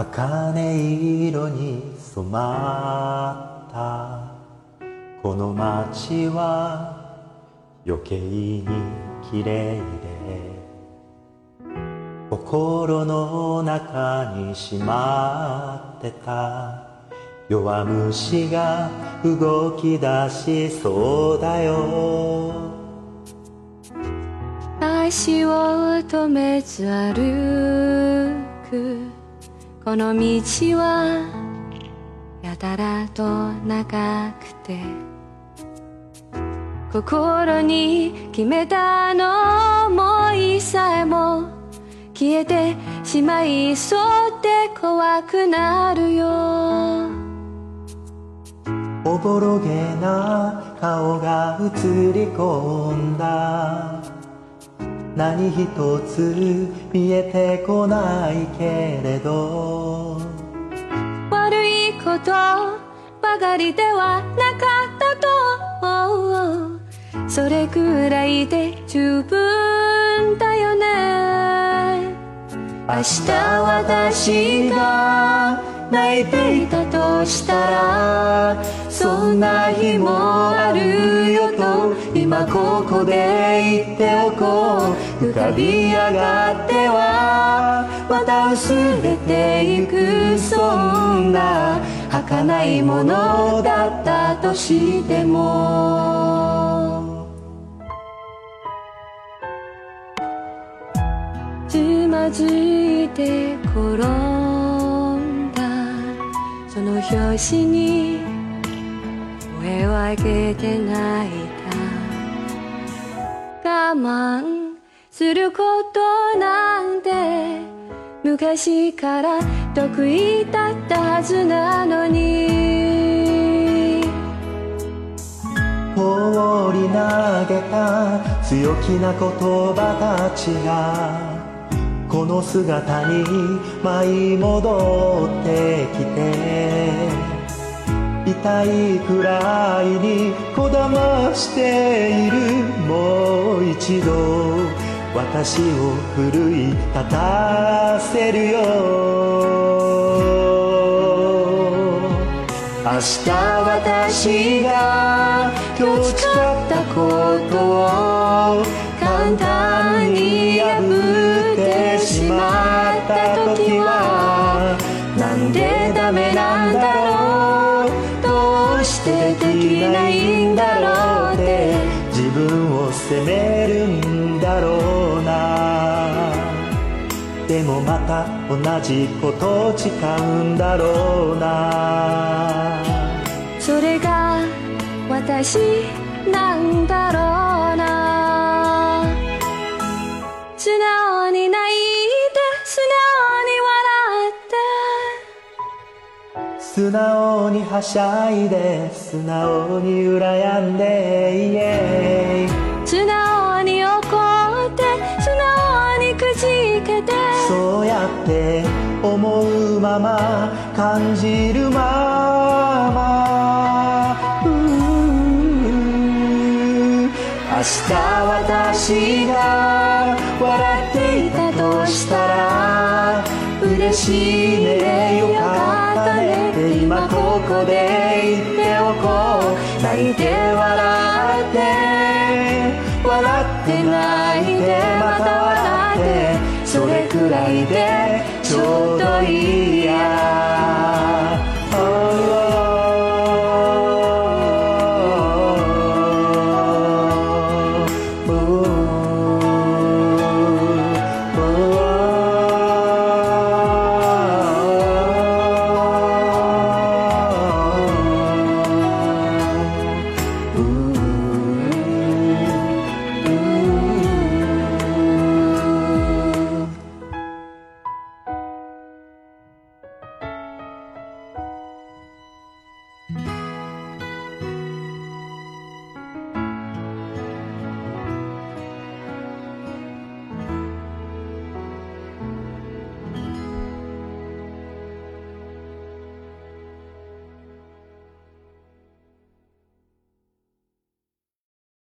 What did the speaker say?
茜色に染まったこの街は余計に綺麗で心の中にしまってた。弱虫が動き出しそうだよ。足を止めず歩く。この道はやたらと長くて心に決めたの思いさえも消えてしまいそうで怖くなるよ。おぼろげな顔が映り込んだ。何一つ見えてこないけれど。悪いことばかりではなかったとそれくらいで十分だよね。明日私が泣いていたとしたらそんな日もある。今ここで言っておこう。浮かび上がってはまた薄れていくそんな儚いものだったとしてもつまずいて転んだその拍子に声を上げて泣いた我慢することなんて昔から得意だったはずなのに放り投げた強気な言葉たちがこの姿に舞い戻ってきて痛いくらいにこだましているもう一度私を奮い立たせるよ。明日私がしてできないんだろうって。自分を責めるんだろうな。でもまた同じことを誓うんだろうな。それが私なんだ素直にはしゃいで素直に羨んでイエイ。素直に怒って素直にくじけて。そうやって思うまま感じるまま。明日私が笑っていたとしたら嬉しいねこで言っておこう泣いて笑って笑って泣いてまた笑ってそれくらいでちょうどいいや